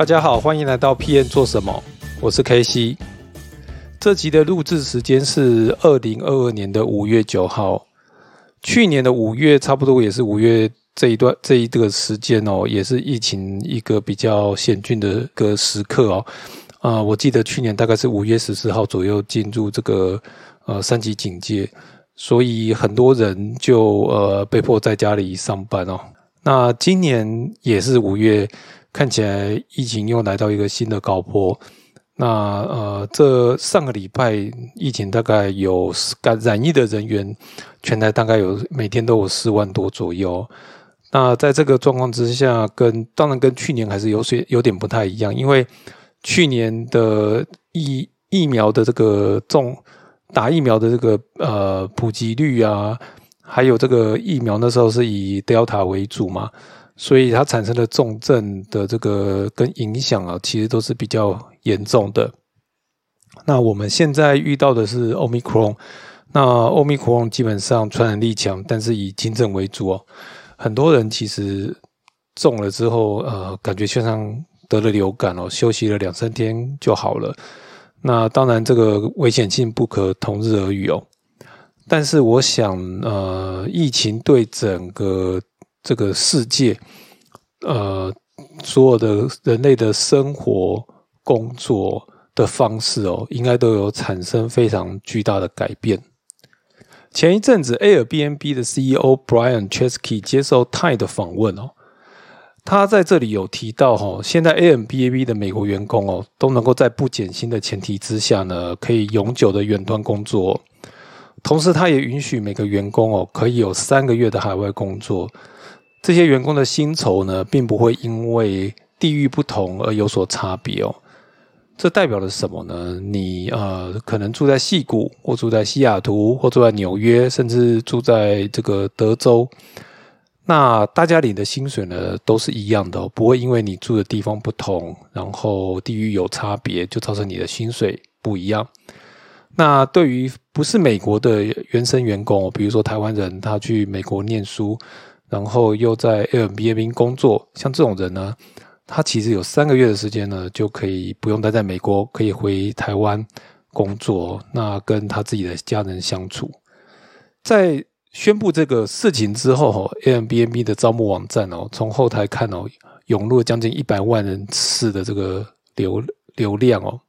大家好，欢迎来到 PN 做什么？我是 K C。这集的录制时间是二零二二年的五月九号。去年的五月，差不多也是五月这一段这一个时间哦，也是疫情一个比较险峻的个时刻哦。啊，我记得去年大概是五月十四号左右进入这个呃三级警戒，所以很多人就呃被迫在家里上班哦。那今年也是五月。看起来疫情又来到一个新的高坡。那呃，这上个礼拜疫情大概有感染疫的人员，全台大概有每天都有四万多左右。那在这个状况之下，跟当然跟去年还是有些有点不太一样，因为去年的疫疫苗的这个重打疫苗的这个呃普及率啊，还有这个疫苗那时候是以 Delta 为主嘛。所以它产生的重症的这个跟影响啊，其实都是比较严重的。那我们现在遇到的是 Omicron，那 Omicron 基本上传染力强，但是以轻症为主哦。很多人其实中了之后，呃，感觉就像得了流感哦，休息了两三天就好了。那当然，这个危险性不可同日而语哦。但是我想，呃，疫情对整个这个世界，呃，所有的人类的生活、工作的方式哦，应该都有产生非常巨大的改变。前一阵子，Airbnb 的 CEO Brian Chesky 接受 Time 的访问哦，他在这里有提到哈，现在 Airbnb 的美国员工哦，都能够在不减薪的前提之下呢，可以永久的远端工作，同时他也允许每个员工哦，可以有三个月的海外工作。这些员工的薪酬呢，并不会因为地域不同而有所差别哦。这代表了什么呢？你呃，可能住在西谷，或住在西雅图，或住在纽约，甚至住在这个德州，那大家领的薪水呢，都是一样的，不会因为你住的地方不同，然后地域有差别，就造成你的薪水不一样。那对于不是美国的原生员工，比如说台湾人，他去美国念书。然后又在 Airbnb 工作，像这种人呢，他其实有三个月的时间呢，就可以不用待在美国，可以回台湾工作，那跟他自己的家人相处。在宣布这个事情之后，Airbnb 的招募网站哦，从后台看哦，涌入将近一百万人次的这个流流量哦，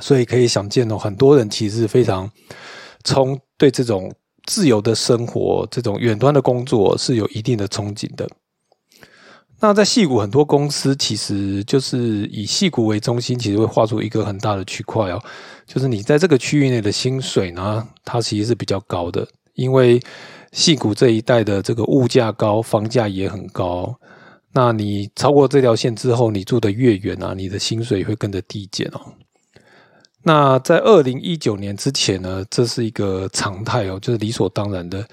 所以可以想见哦，很多人其实非常从对这种。自由的生活，这种远端的工作是有一定的憧憬的。那在戏谷很多公司，其实就是以戏谷为中心，其实会画出一个很大的区块哦。就是你在这个区域内的薪水呢，它其实是比较高的，因为戏谷这一带的这个物价高，房价也很高。那你超过这条线之后，你住的越远啊，你的薪水会跟着递减哦。那在二零一九年之前呢，这是一个常态哦，就是理所当然的，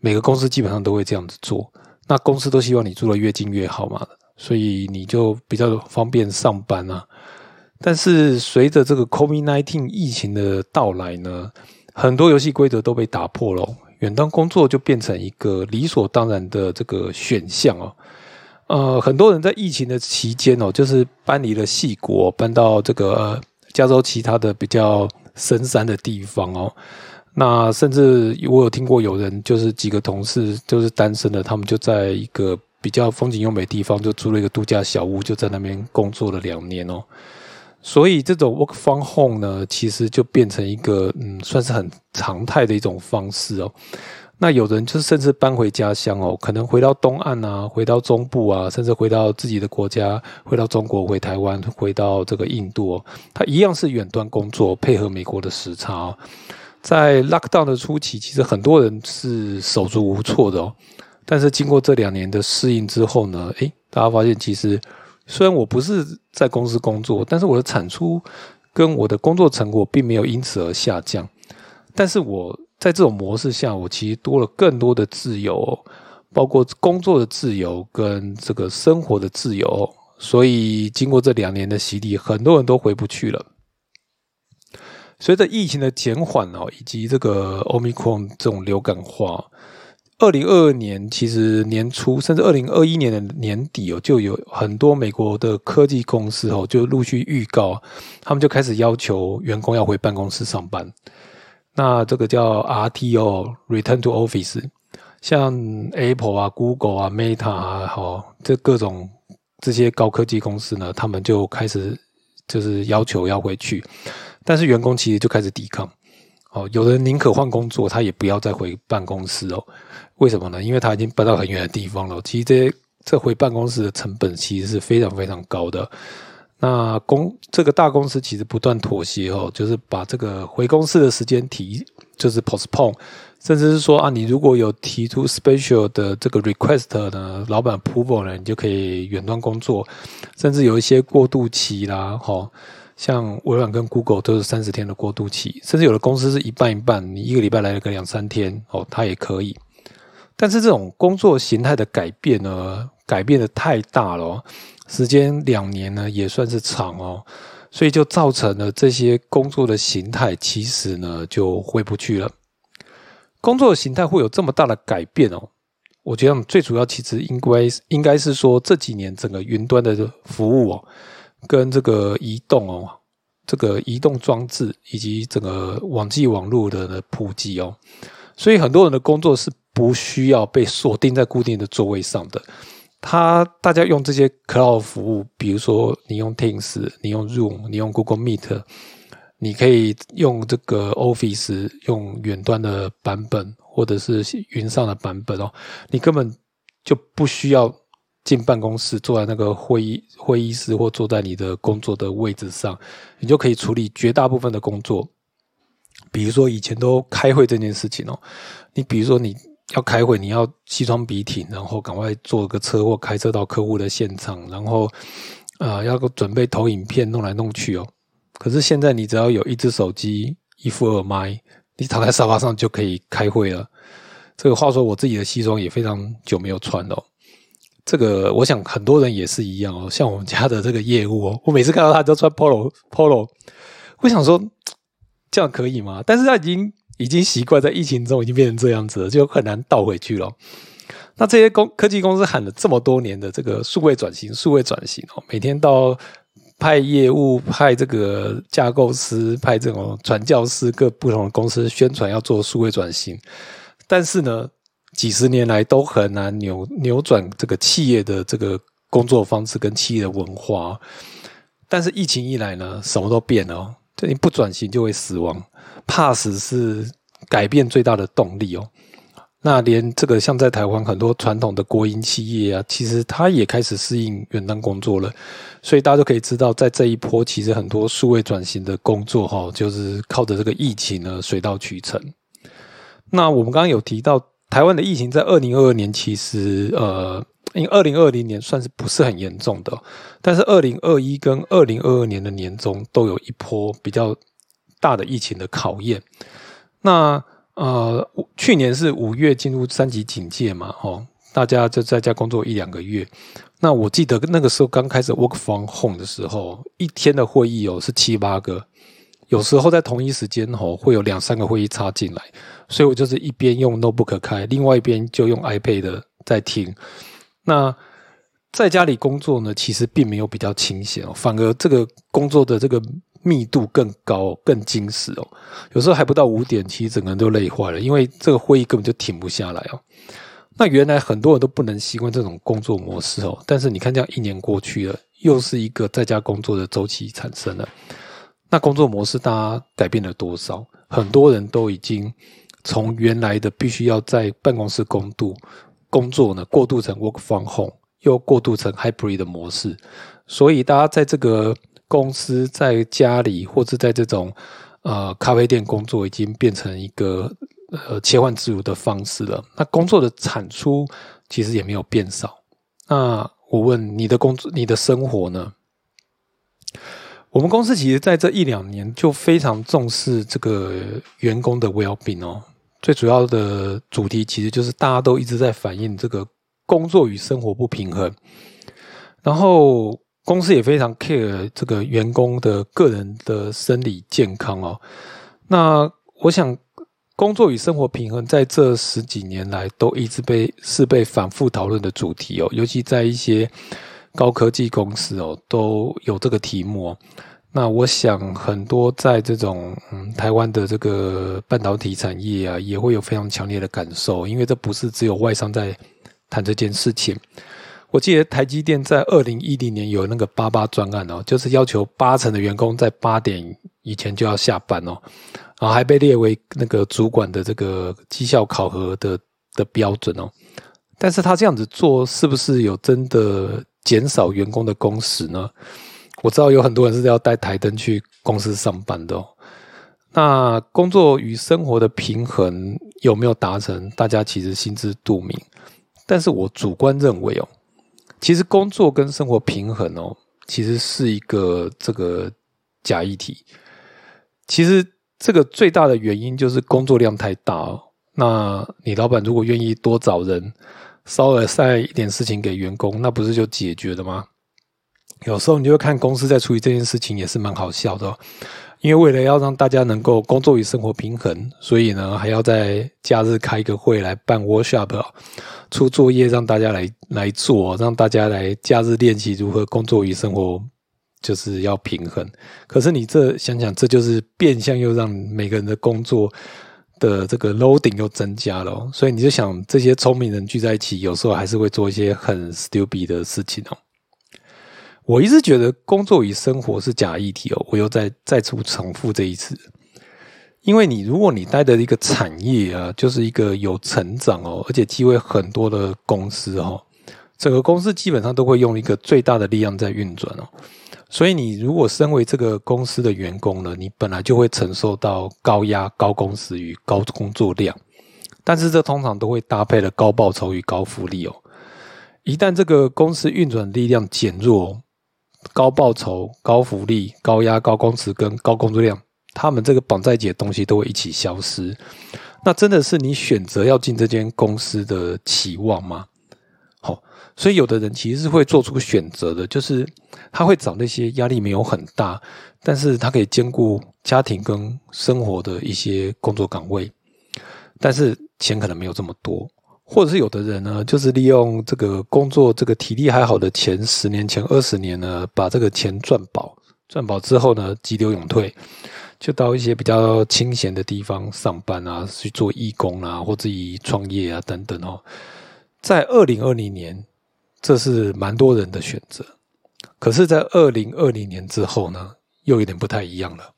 每个公司基本上都会这样子做。那公司都希望你住的越近越好嘛，所以你就比较方便上班啊。但是随着这个 COVID-19 疫情的到来呢，很多游戏规则都被打破了，远端工作就变成一个理所当然的这个选项哦。呃，很多人在疫情的期间哦，就是搬离了细国，搬到这个。加州其他的比较深山的地方哦，那甚至我有听过有人就是几个同事就是单身的，他们就在一个比较风景优美的地方就租了一个度假小屋，就在那边工作了两年哦。所以这种 work from home 呢，其实就变成一个嗯，算是很常态的一种方式哦。那有人就是甚至搬回家乡哦，可能回到东岸啊，回到中部啊，甚至回到自己的国家，回到中国，回台湾，回到这个印度，他一样是远端工作，配合美国的时差。在 lockdown 的初期，其实很多人是手足无措的哦。但是经过这两年的适应之后呢，诶，大家发现其实虽然我不是在公司工作，但是我的产出跟我的工作成果并没有因此而下降，但是我。在这种模式下，我其实多了更多的自由，包括工作的自由跟这个生活的自由。所以，经过这两年的洗礼，很多人都回不去了。随着疫情的减缓哦，以及这个 Omicron 这种流感化，二零二二年其实年初，甚至二零二一年的年底哦，就有很多美国的科技公司哦，就陆续预告，他们就开始要求员工要回办公室上班。那这个叫 RTO（Return to Office），像 Apple 啊、Google 啊、Meta 啊，哈，这各种这些高科技公司呢，他们就开始就是要求要回去，但是员工其实就开始抵抗。哦，有人宁可换工作，他也不要再回办公室哦。为什么呢？因为他已经搬到很远的地方了。其实这这回办公室的成本其实是非常非常高的。那公这个大公司其实不断妥协哦，就是把这个回公司的时间提，就是 postpone，甚至是说啊，你如果有提出 special 的这个 request 呢，老板 approval 呢，你就可以远端工作，甚至有一些过渡期啦，哈，像微软跟 Google 都是三十天的过渡期，甚至有的公司是一半一半，你一个礼拜来了个两三天哦，它也可以。但是这种工作形态的改变呢，改变的太大了。时间两年呢，也算是长哦，所以就造成了这些工作的形态，其实呢就回不去了。工作的形态会有这么大的改变哦，我觉得最主要其实应该应该是说这几年整个云端的服务哦，跟这个移动哦，这个移动装置以及整个网际网络的普及哦，所以很多人的工作是不需要被锁定在固定的座位上的。他大家用这些 cloud 服务，比如说你用 Teams，你用 Zoom，你用 Google Meet，你可以用这个 Office 用远端的版本，或者是云上的版本哦，你根本就不需要进办公室，坐在那个会议会议室或坐在你的工作的位置上，你就可以处理绝大部分的工作。比如说以前都开会这件事情哦，你比如说你。要开会，你要西装笔挺，然后赶快坐个车或开车到客户的现场，然后啊，要准备投影片，弄来弄去哦。可是现在你只要有一只手机、一副耳麦，你躺在沙发上就可以开会了。这个话说，我自己的西装也非常久没有穿了。这个我想很多人也是一样哦。像我们家的这个业务哦，我每次看到他都穿 polo polo，我想说这样可以吗？但是他已经。已经习惯在疫情中已经变成这样子了，就很难倒回去了。那这些公科技公司喊了这么多年的这个数位转型，数位转型哦，每天到派业务、派这个架构师、派这种传教士，各不同的公司宣传要做数位转型，但是呢，几十年来都很难扭扭转这个企业的这个工作方式跟企业的文化。但是疫情一来呢，什么都变了。这你不转型就会死亡，怕死是改变最大的动力哦。那连这个像在台湾很多传统的国营企业啊，其实它也开始适应远端工作了。所以大家都可以知道，在这一波其实很多数位转型的工作哈，就是靠着这个疫情呢水到渠成。那我们刚刚有提到台湾的疫情在二零二二年其实呃。因为二零二零年算是不是很严重的，但是二零二一跟二零二二年的年中都有一波比较大的疫情的考验。那呃，去年是五月进入三级警戒嘛，哦，大家就在家工作一两个月。那我记得那个时候刚开始 work from home 的时候，一天的会议哦是七八个，有时候在同一时间哦会有两三个会议插进来，所以我就是一边用 notebook 开，另外一边就用 iPad 在听。那在家里工作呢，其实并没有比较清闲哦，反而这个工作的这个密度更高、更精实哦。有时候还不到五点，其实整个人都累坏了，因为这个会议根本就停不下来哦。那原来很多人都不能习惯这种工作模式哦，但是你看，这样一年过去了，又是一个在家工作的周期产生了。那工作模式大家改变了多少？很多人都已经从原来的必须要在办公室工度工作呢，过渡成 work from home，又过渡成 hybrid 的模式。所以大家在这个公司、在家里，或者在这种呃咖啡店工作，已经变成一个呃切换自如的方式了。那工作的产出其实也没有变少。那我问你的工作、你的生活呢？我们公司其实在这一两年就非常重视这个员工的 well being 哦，最主要的主题其实就是大家都一直在反映这个工作与生活不平衡，然后公司也非常 care 这个员工的个人的生理健康哦。那我想，工作与生活平衡在这十几年来都一直被是被反复讨论的主题哦，尤其在一些。高科技公司哦都有这个题目，那我想很多在这种嗯台湾的这个半导体产业啊，也会有非常强烈的感受，因为这不是只有外商在谈这件事情。我记得台积电在二零一零年有那个八八专案哦，就是要求八成的员工在八点以前就要下班哦，然后还被列为那个主管的这个绩效考核的的标准哦。但是他这样子做是不是有真的？减少员工的工时呢？我知道有很多人是要带台灯去公司上班的。那工作与生活的平衡有没有达成？大家其实心知肚明。但是我主观认为哦，其实工作跟生活平衡哦，其实是一个这个假议题。其实这个最大的原因就是工作量太大哦。那你老板如果愿意多找人。稍微塞一点事情给员工，那不是就解决了吗？有时候你就会看公司在处理这件事情，也是蛮好笑的。因为为了要让大家能够工作与生活平衡，所以呢，还要在假日开一个会来办 workshop，出作业让大家来来做，让大家来假日练习如何工作与生活就是要平衡。可是你这想想，这就是变相又让每个人的工作。的这个 loading 又增加了，所以你就想这些聪明人聚在一起，有时候还是会做一些很 stupid 的事情哦。我一直觉得工作与生活是假议题哦，我又再再次重复这一次，因为你如果你待的一个产业啊，就是一个有成长哦，而且机会很多的公司哦，整个公司基本上都会用一个最大的力量在运转哦。所以，你如果身为这个公司的员工呢，你本来就会承受到高压、高工时与高工作量，但是这通常都会搭配了高报酬与高福利哦。一旦这个公司运转力量减弱，高报酬、高福利、高压、高工时跟高工作量，他们这个绑在一起的东西都会一起消失。那真的是你选择要进这间公司的期望吗？所以有的人其实是会做出选择的，就是他会找那些压力没有很大，但是他可以兼顾家庭跟生活的一些工作岗位，但是钱可能没有这么多，或者是有的人呢，就是利用这个工作这个体力还好的前十年前二十年呢，把这个钱赚饱，赚饱之后呢，急流勇退，就到一些比较清闲的地方上班啊，去做义工啊，或自己创业啊等等哦。在二零二零年，这是蛮多人的选择。可是，在二零二零年之后呢，又有点不太一样了。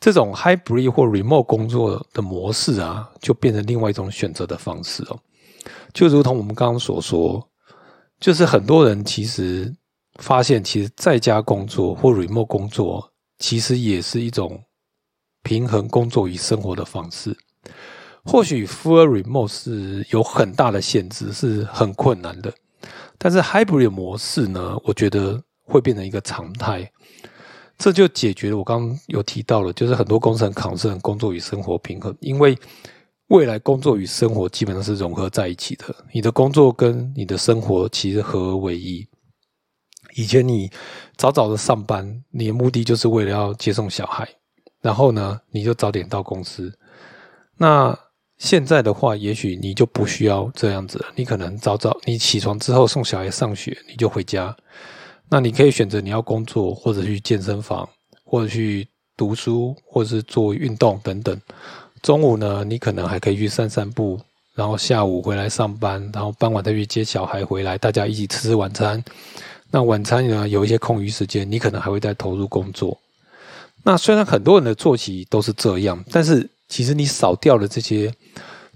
这种 hybrid 或 remote 工作的模式啊，就变成另外一种选择的方式哦。就如同我们刚刚所说，就是很多人其实发现，其实在家工作或 remote 工作，其实也是一种平衡工作与生活的方式。或许 full remote 是有很大的限制，是很困难的。但是 hybrid 模式呢，我觉得会变成一个常态。这就解决了我刚刚有提到了，就是很多工程考试工作与生活平衡，因为未来工作与生活基本上是融合在一起的。你的工作跟你的生活其实合而为一。以前你早早的上班，你的目的就是为了要接送小孩，然后呢，你就早点到公司。那现在的话，也许你就不需要这样子了。你可能早早你起床之后送小孩上学，你就回家。那你可以选择你要工作，或者去健身房，或者去读书，或者是做运动等等。中午呢，你可能还可以去散散步，然后下午回来上班，然后傍晚再去接小孩回来，大家一起吃吃晚餐。那晚餐呢，有一些空余时间，你可能还会再投入工作。那虽然很多人的作息都是这样，但是。其实你少掉了这些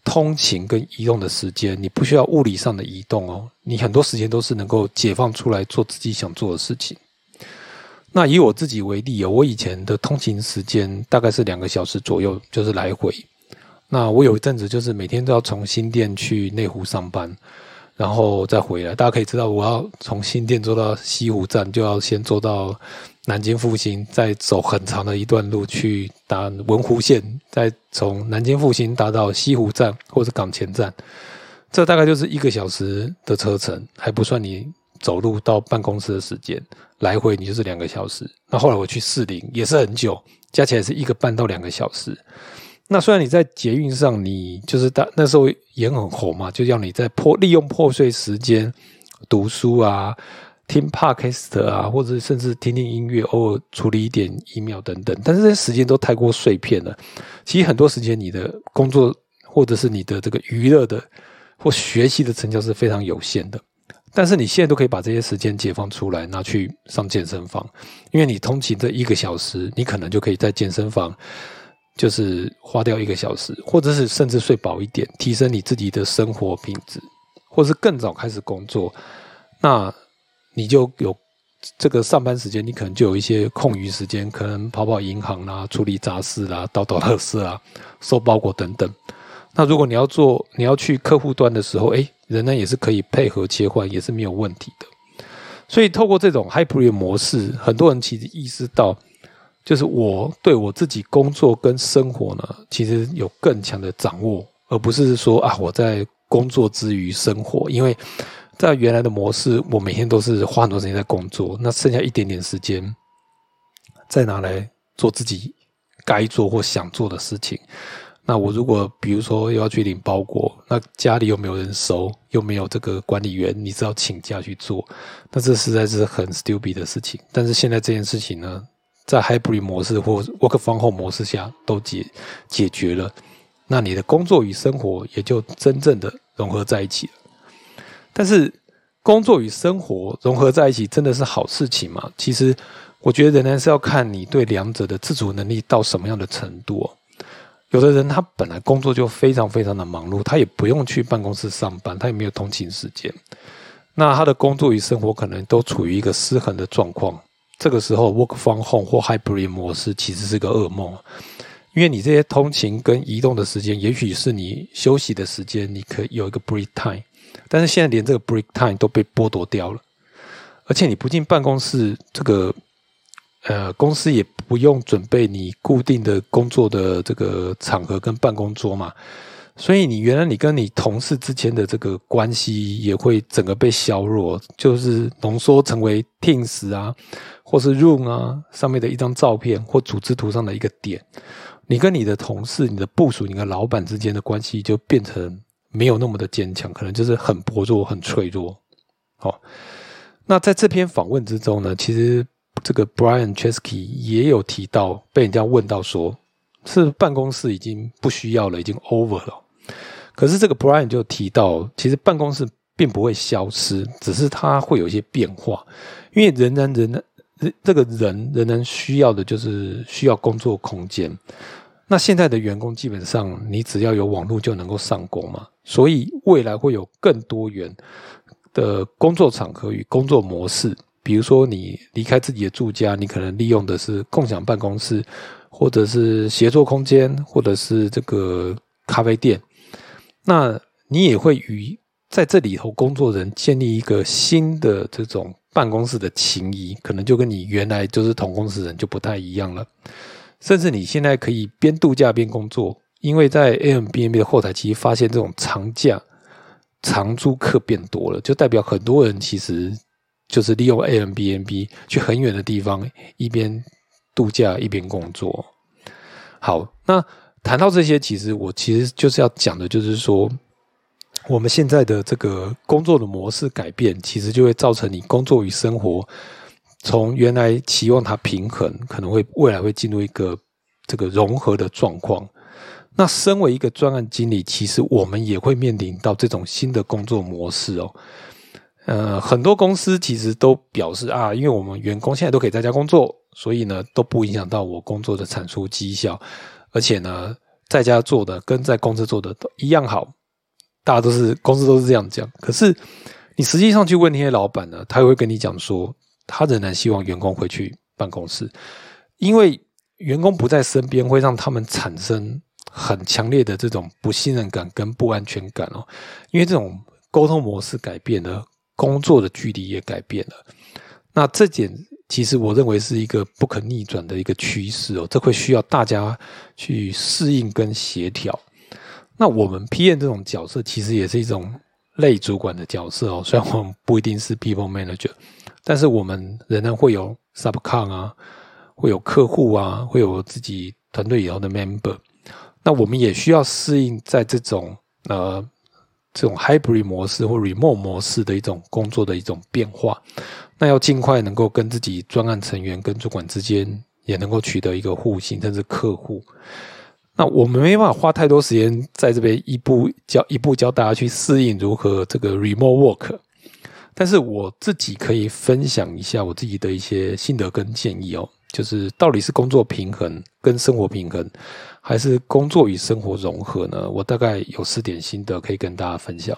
通勤跟移动的时间，你不需要物理上的移动哦，你很多时间都是能够解放出来做自己想做的事情。那以我自己为例哦，我以前的通勤时间大概是两个小时左右，就是来回。那我有一阵子就是每天都要从新店去内湖上班，然后再回来。大家可以知道，我要从新店坐到西湖站，就要先坐到南京复兴，再走很长的一段路去搭文湖线，再从南京复兴搭到西湖站或者港前站。这大概就是一个小时的车程，还不算你。走路到办公室的时间，来回你就是两个小时。那后来我去士林也是很久，加起来是一个半到两个小时。那虽然你在捷运上，你就是大那时候也很红嘛，就要你在破利用破碎时间读书啊、听 podcast 啊，或者甚至听听音乐，偶尔处理一点 email 等等。但是这些时间都太过碎片了。其实很多时间你的工作或者是你的这个娱乐的或学习的成效是非常有限的。但是你现在都可以把这些时间解放出来，拿去上健身房，因为你通勤这一个小时，你可能就可以在健身房，就是花掉一个小时，或者是甚至睡饱一点，提升你自己的生活品质，或者是更早开始工作，那你就有这个上班时间，你可能就有一些空余时间，可能跑跑银行啦，处理杂事啦，倒倒垃圾啊，收包裹等等。那如果你要做，你要去客户端的时候，哎，仍然也是可以配合切换，也是没有问题的。所以透过这种 hybrid 模式，很多人其实意识到，就是我对我自己工作跟生活呢，其实有更强的掌握，而不是说啊，我在工作之余生活。因为在原来的模式，我每天都是花很多时间在工作，那剩下一点点时间，再拿来做自己该做或想做的事情。那我如果比如说又要去领包裹，那家里又没有人收，又没有这个管理员，你只要请假去做，那这实在是很 stupid 的事情。但是现在这件事情呢，在 hybrid 模式或 work from home 模式下都解解决了，那你的工作与生活也就真正的融合在一起了。但是工作与生活融合在一起真的是好事情吗？其实我觉得仍然是要看你对两者的自主能力到什么样的程度。有的人他本来工作就非常非常的忙碌，他也不用去办公室上班，他也没有通勤时间，那他的工作与生活可能都处于一个失衡的状况。这个时候，work from home 或 hybrid 模式其实是个噩梦，因为你这些通勤跟移动的时间，也许是你休息的时间，你可以有一个 break time，但是现在连这个 break time 都被剥夺掉了，而且你不进办公室，这个。呃，公司也不用准备你固定的工作的这个场合跟办公桌嘛，所以你原来你跟你同事之间的这个关系也会整个被削弱，就是浓缩成为 Teams 啊，或是 Room 啊上面的一张照片或组织图上的一个点，你跟你的同事、你的部署、你的老板之间的关系就变成没有那么的坚强，可能就是很薄弱、很脆弱。好，那在这篇访问之中呢，其实。这个 Brian Chesky 也有提到，被人家问到说，是办公室已经不需要了，已经 over 了。可是这个 Brian 就提到，其实办公室并不会消失，只是它会有一些变化，因为仍然人人这个人仍然需要的就是需要工作空间。那现在的员工基本上，你只要有网络就能够上工嘛，所以未来会有更多元的工作场合与工作模式。比如说，你离开自己的住家，你可能利用的是共享办公室，或者是协作空间，或者是这个咖啡店。那你也会与在这里头工作人建立一个新的这种办公室的情谊，可能就跟你原来就是同公司人就不太一样了。甚至你现在可以边度假边工作，因为在 a m b n b 的后台其实发现这种长假长租客变多了，就代表很多人其实。就是利用 A M B N B 去很远的地方，一边度假一边工作。好，那谈到这些，其实我其实就是要讲的，就是说，我们现在的这个工作的模式改变，其实就会造成你工作与生活从原来期望它平衡，可能会未来会进入一个这个融合的状况。那身为一个专案经理，其实我们也会面临到这种新的工作模式哦。呃，很多公司其实都表示啊，因为我们员工现在都可以在家工作，所以呢都不影响到我工作的产出绩效，而且呢，在家做的跟在公司做的都一样好，大家都是公司都是这样讲。可是你实际上去问那些老板呢，他会跟你讲说，他仍然希望员工回去办公室，因为员工不在身边会让他们产生很强烈的这种不信任感跟不安全感哦，因为这种沟通模式改变了，工作的距离也改变了。那这点其实我认为是一个不可逆转的一个趋势哦，这会需要大家去适应跟协调。那我们 PM 这种角色其实也是一种类主管的角色哦，虽然我们不一定是 People Manager，但是我们仍然会有 Subcon 啊，会有客户啊，会有自己团队以后的 Member。那我们也需要适应在这种呃这种 Hybrid 模式或 Remote 模式的一种工作的一种变化。那要尽快能够跟自己专案成员、跟主管之间也能够取得一个互信，甚至客户。那我们没办法花太多时间在这边一步教一步教大家去适应如何这个 remote work。但是我自己可以分享一下我自己的一些心得跟建议哦，就是到底是工作平衡跟生活平衡，还是工作与生活融合呢？我大概有四点心得可以跟大家分享。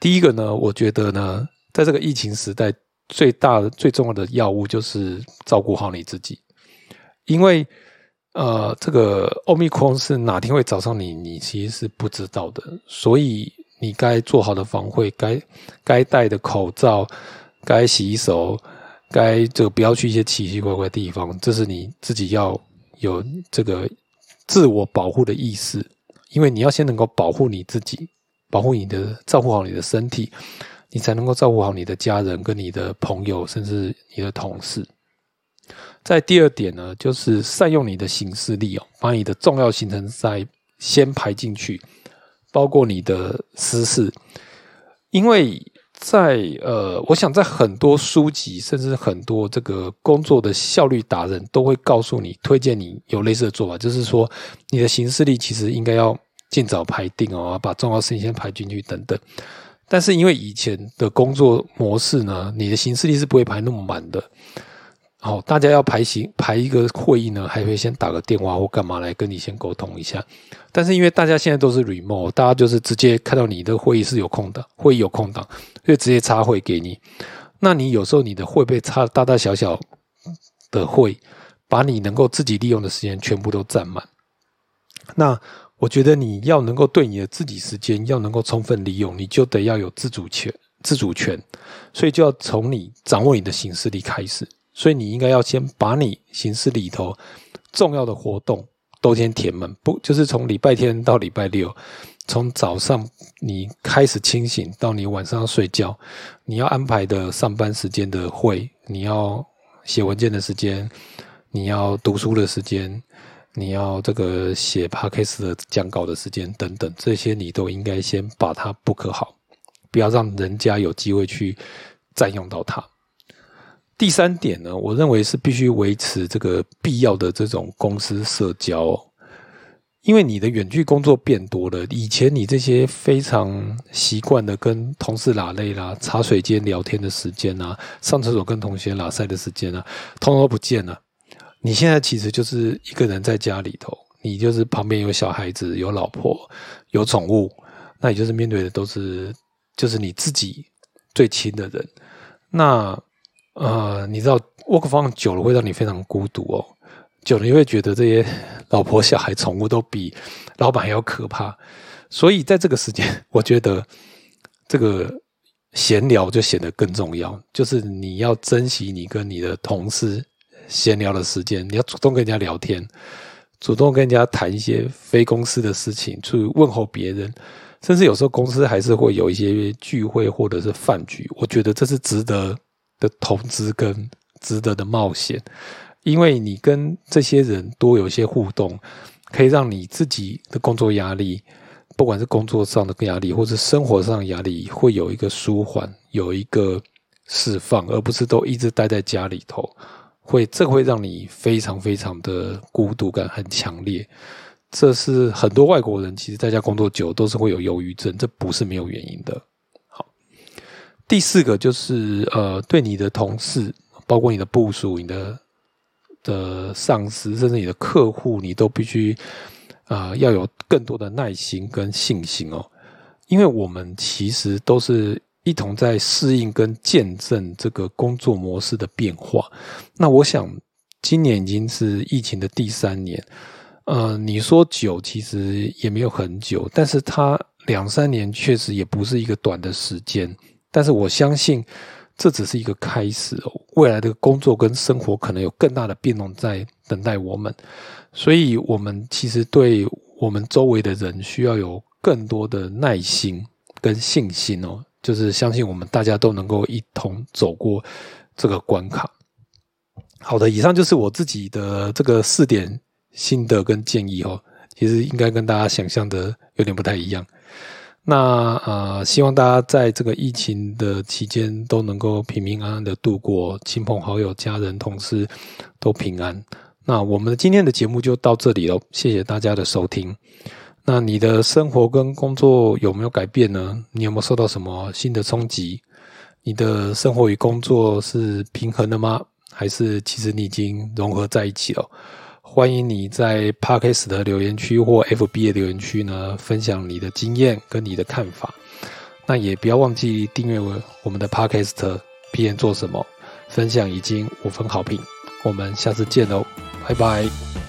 第一个呢，我觉得呢，在这个疫情时代。最大的、最重要的药物就是照顾好你自己，因为呃，这个欧密克戎是哪天会找上你，你其实是不知道的。所以你该做好的防护，该该戴的口罩，该洗手，该就不要去一些奇奇怪怪的地方，这是你自己要有这个自我保护的意识，因为你要先能够保护你自己，保护你的，照顾好你的身体。你才能够照顾好你的家人、跟你的朋友，甚至你的同事。在第二点呢，就是善用你的行事力哦，把你的重要行程在先排进去，包括你的私事。因为在呃，我想在很多书籍，甚至很多这个工作的效率达人都会告诉你，推荐你有类似的做法，就是说你的行事力其实应该要尽早排定哦，把重要事情先排进去等等。但是因为以前的工作模式呢，你的行事历是不会排那么满的。好，大家要排行排一个会议呢，还会先打个电话或干嘛来跟你先沟通一下。但是因为大家现在都是 remote，大家就是直接看到你的会议是有空的，会议有空档，就直接插会给你。那你有时候你的会被插大大小小的会，把你能够自己利用的时间全部都占满。那我觉得你要能够对你的自己时间要能够充分利用，你就得要有自主权，自主权，所以就要从你掌握你的行事力开始。所以你应该要先把你行事里头重要的活动都先填满，不就是从礼拜天到礼拜六，从早上你开始清醒到你晚上睡觉，你要安排的上班时间的会，你要写文件的时间，你要读书的时间。你要这个写 podcast 的讲稿的时间等等，这些你都应该先把它 book 好，不要让人家有机会去占用到它。第三点呢，我认为是必须维持这个必要的这种公司社交，因为你的远距工作变多了，以前你这些非常习惯的跟同事拉累啦、茶水间聊天的时间啊、上厕所跟同学拉塞的时间啊，通通都不见了。你现在其实就是一个人在家里头，你就是旁边有小孩子、有老婆、有宠物，那也就是面对的都是就是你自己最亲的人。那呃，你知道 work from 久了会让你非常孤独哦，久了你会觉得这些老婆、小孩、宠物都比老板还要可怕。所以在这个时间，我觉得这个闲聊就显得更重要，就是你要珍惜你跟你的同事。闲聊的时间，你要主动跟人家聊天，主动跟人家谈一些非公司的事情，去问候别人，甚至有时候公司还是会有一些聚会或者是饭局。我觉得这是值得的投资跟值得的冒险，因为你跟这些人多有一些互动，可以让你自己的工作压力，不管是工作上的压力，或者生活上的压力，会有一个舒缓，有一个释放，而不是都一直待在家里头。会，这会让你非常非常的孤独感很强烈。这是很多外国人其实在家工作久都是会有忧郁症，这不是没有原因的。第四个就是呃，对你的同事，包括你的部署、你的的上司，甚至你的客户，你都必须啊，要有更多的耐心跟信心哦，因为我们其实都是一同在适应跟见证这个工作模式的变化。那我想，今年已经是疫情的第三年，呃，你说久，其实也没有很久，但是它两三年确实也不是一个短的时间。但是我相信，这只是一个开始哦，未来的工作跟生活可能有更大的变动在等待我们。所以，我们其实对我们周围的人需要有更多的耐心跟信心哦，就是相信我们大家都能够一同走过这个关卡。好的，以上就是我自己的这个四点心得跟建议哦，其实应该跟大家想象的有点不太一样。那呃，希望大家在这个疫情的期间都能够平平安安的度过，亲朋好友、家人、同事都平安。那我们今天的节目就到这里了，谢谢大家的收听。那你的生活跟工作有没有改变呢？你有没有受到什么新的冲击？你的生活与工作是平衡的吗？还是其实你已经融合在一起了？欢迎你在 Podcast 的留言区或 FB 的留言区呢，分享你的经验跟你的看法。那也不要忘记订阅我我们的 Podcast。P N 做什么？分享已经五分好评，我们下次见喽。拜拜。